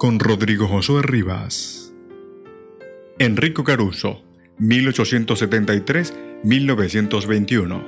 con Rodrigo Josué Rivas. Enrico Caruso, 1873-1921.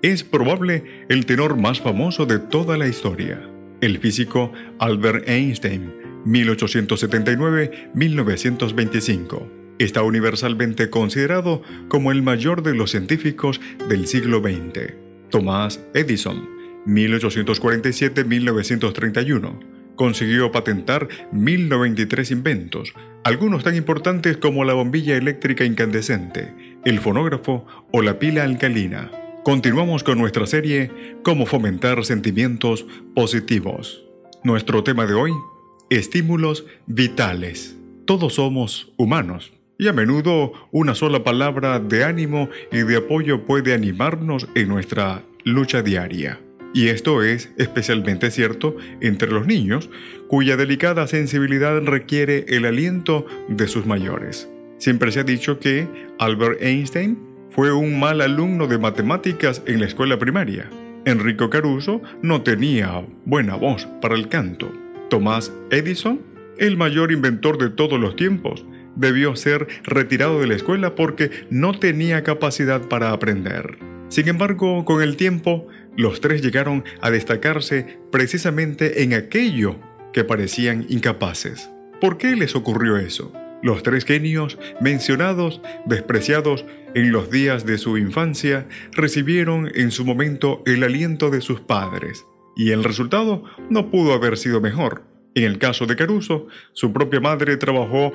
Es probable el tenor más famoso de toda la historia. El físico Albert Einstein, 1879-1925. Está universalmente considerado como el mayor de los científicos del siglo XX. Thomas Edison, 1847-1931 consiguió patentar 1093 inventos, algunos tan importantes como la bombilla eléctrica incandescente, el fonógrafo o la pila alcalina. Continuamos con nuestra serie Cómo fomentar sentimientos positivos. Nuestro tema de hoy, estímulos vitales. Todos somos humanos y a menudo una sola palabra de ánimo y de apoyo puede animarnos en nuestra lucha diaria. Y esto es especialmente cierto entre los niños, cuya delicada sensibilidad requiere el aliento de sus mayores. Siempre se ha dicho que Albert Einstein fue un mal alumno de matemáticas en la escuela primaria. Enrico Caruso no tenía buena voz para el canto. Thomas Edison, el mayor inventor de todos los tiempos, debió ser retirado de la escuela porque no tenía capacidad para aprender. Sin embargo, con el tiempo, los tres llegaron a destacarse precisamente en aquello que parecían incapaces. ¿Por qué les ocurrió eso? Los tres genios mencionados, despreciados en los días de su infancia, recibieron en su momento el aliento de sus padres, y el resultado no pudo haber sido mejor. En el caso de Caruso, su propia madre trabajó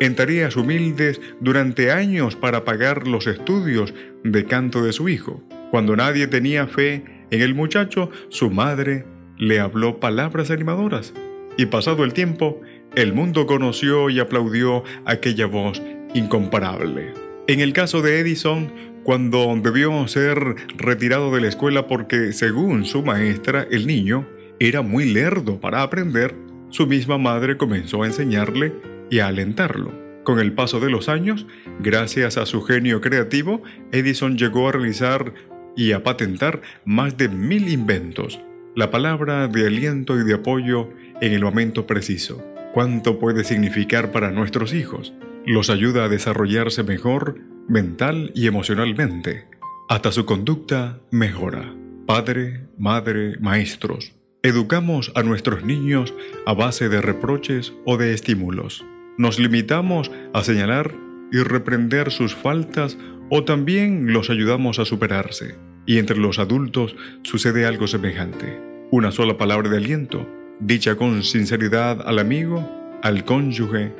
en tareas humildes durante años para pagar los estudios de canto de su hijo. Cuando nadie tenía fe en el muchacho, su madre le habló palabras animadoras. Y pasado el tiempo, el mundo conoció y aplaudió aquella voz incomparable. En el caso de Edison, cuando debió ser retirado de la escuela porque, según su maestra, el niño era muy lerdo para aprender, su misma madre comenzó a enseñarle y a alentarlo. Con el paso de los años, gracias a su genio creativo, Edison llegó a realizar y a patentar más de mil inventos. La palabra de aliento y de apoyo en el momento preciso. ¿Cuánto puede significar para nuestros hijos? Los ayuda a desarrollarse mejor mental y emocionalmente. Hasta su conducta mejora. Padre, madre, maestros. Educamos a nuestros niños a base de reproches o de estímulos. Nos limitamos a señalar y reprender sus faltas o también los ayudamos a superarse. Y entre los adultos sucede algo semejante. Una sola palabra de aliento, dicha con sinceridad al amigo, al cónyuge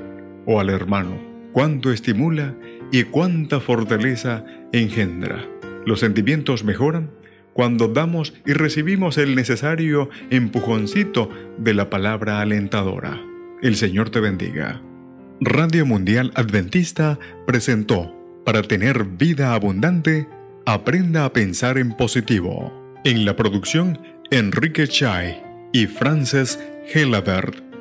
o al hermano. Cuánto estimula y cuánta fortaleza engendra. Los sentimientos mejoran cuando damos y recibimos el necesario empujoncito de la palabra alentadora. El Señor te bendiga. Radio Mundial Adventista presentó para tener vida abundante, aprenda a pensar en positivo. En la producción, Enrique Chai y Frances Helabert.